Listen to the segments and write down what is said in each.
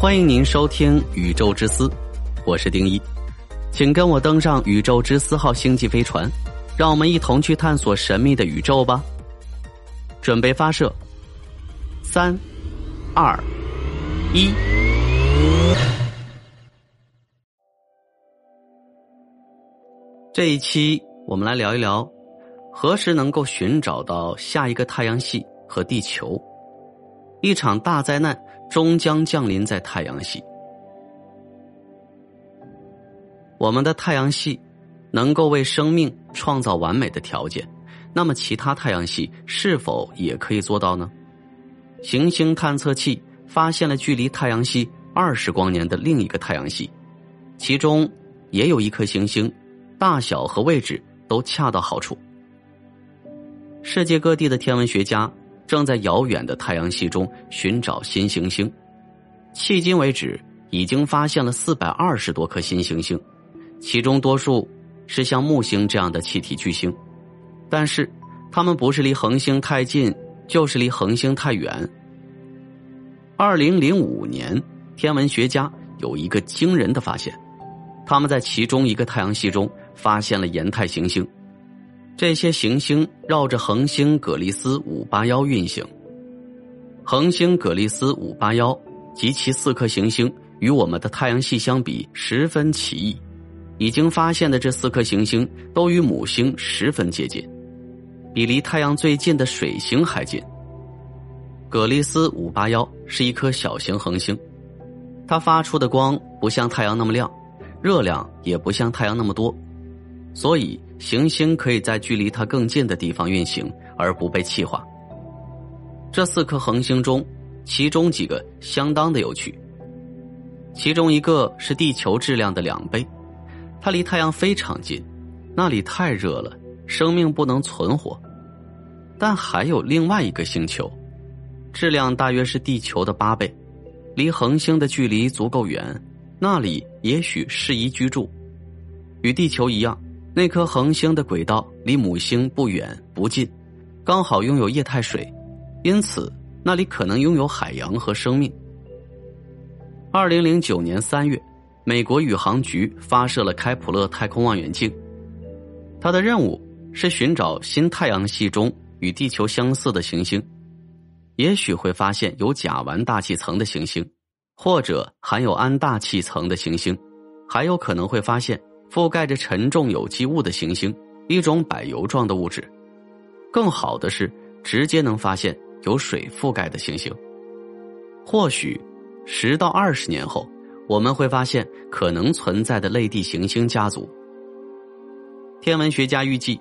欢迎您收听《宇宙之思》，我是丁一，请跟我登上宇宙之思号星际飞船，让我们一同去探索神秘的宇宙吧。准备发射，三、二、一。这一期我们来聊一聊，何时能够寻找到下一个太阳系和地球？一场大灾难终将降临在太阳系。我们的太阳系能够为生命创造完美的条件，那么其他太阳系是否也可以做到呢？行星探测器发现了距离太阳系二十光年的另一个太阳系，其中也有一颗行星，大小和位置都恰到好处。世界各地的天文学家。正在遥远的太阳系中寻找新行星，迄今为止已经发现了四百二十多颗新行星，其中多数是像木星这样的气体巨星，但是它们不是离恒星太近，就是离恒星太远。二零零五年，天文学家有一个惊人的发现，他们在其中一个太阳系中发现了岩态行星。这些行星绕着恒星葛利斯五八幺运行。恒星葛利斯五八幺及其四颗行星与我们的太阳系相比十分奇异。已经发现的这四颗行星都与母星十分接近，比离太阳最近的水星还近。葛利斯五八幺是一颗小型恒星，它发出的光不像太阳那么亮，热量也不像太阳那么多，所以。行星可以在距离它更近的地方运行而不被气化。这四颗恒星中，其中几个相当的有趣。其中一个是地球质量的两倍，它离太阳非常近，那里太热了，生命不能存活。但还有另外一个星球，质量大约是地球的八倍，离恒星的距离足够远，那里也许适宜居住。与地球一样。那颗恒星的轨道离母星不远不近，刚好拥有液态水，因此那里可能拥有海洋和生命。二零零九年三月，美国宇航局发射了开普勒太空望远镜，它的任务是寻找新太阳系中与地球相似的行星，也许会发现有甲烷大气层的行星，或者含有氨大气层的行星，还有可能会发现。覆盖着沉重有机物的行星，一种柏油状的物质。更好的是，直接能发现有水覆盖的行星。或许，十到二十年后，我们会发现可能存在的类地行星家族。天文学家预计，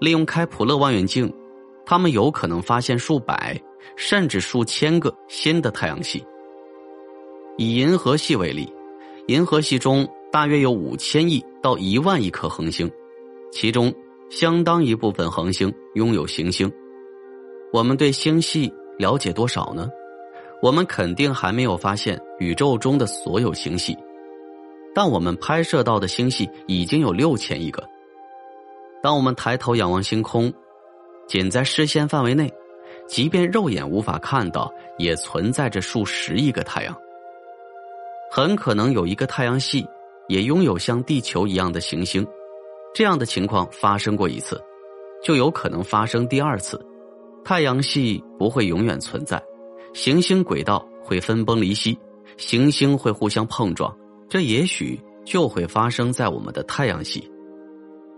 利用开普勒望远镜，他们有可能发现数百甚至数千个新的太阳系。以银河系为例，银河系中。大约有五千亿到一万亿颗恒星，其中相当一部分恒星拥有行星。我们对星系了解多少呢？我们肯定还没有发现宇宙中的所有星系，但我们拍摄到的星系已经有六千亿个。当我们抬头仰望星空，仅在视线范围内，即便肉眼无法看到，也存在着数十亿个太阳。很可能有一个太阳系。也拥有像地球一样的行星，这样的情况发生过一次，就有可能发生第二次。太阳系不会永远存在，行星轨道会分崩离析，行星会互相碰撞，这也许就会发生在我们的太阳系。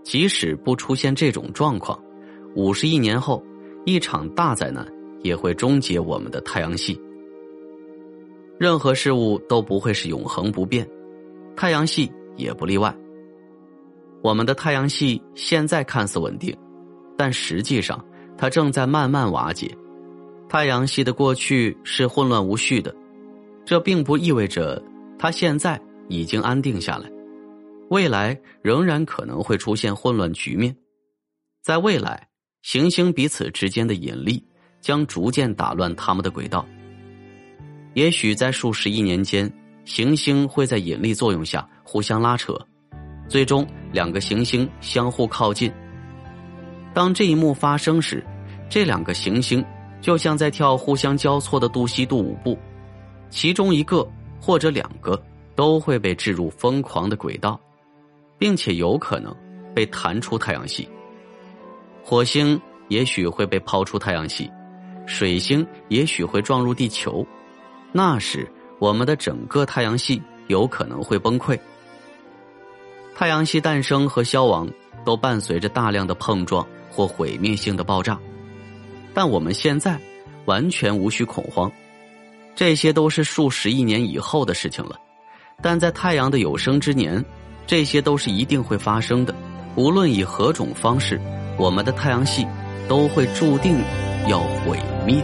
即使不出现这种状况，五十亿年后，一场大灾难也会终结我们的太阳系。任何事物都不会是永恒不变。太阳系也不例外。我们的太阳系现在看似稳定，但实际上它正在慢慢瓦解。太阳系的过去是混乱无序的，这并不意味着它现在已经安定下来。未来仍然可能会出现混乱局面。在未来，行星彼此之间的引力将逐渐打乱它们的轨道。也许在数十亿年间。行星会在引力作用下互相拉扯，最终两个行星相互靠近。当这一幕发生时，这两个行星就像在跳互相交错的杜西杜舞步，其中一个或者两个都会被置入疯狂的轨道，并且有可能被弹出太阳系。火星也许会被抛出太阳系，水星也许会撞入地球，那时我们的整个太阳系有可能会崩溃。太阳系诞生和消亡都伴随着大量的碰撞或毁灭性的爆炸，但我们现在完全无需恐慌，这些都是数十亿年以后的事情了。但在太阳的有生之年，这些都是一定会发生的，无论以何种方式，我们的太阳系都会注定要毁灭。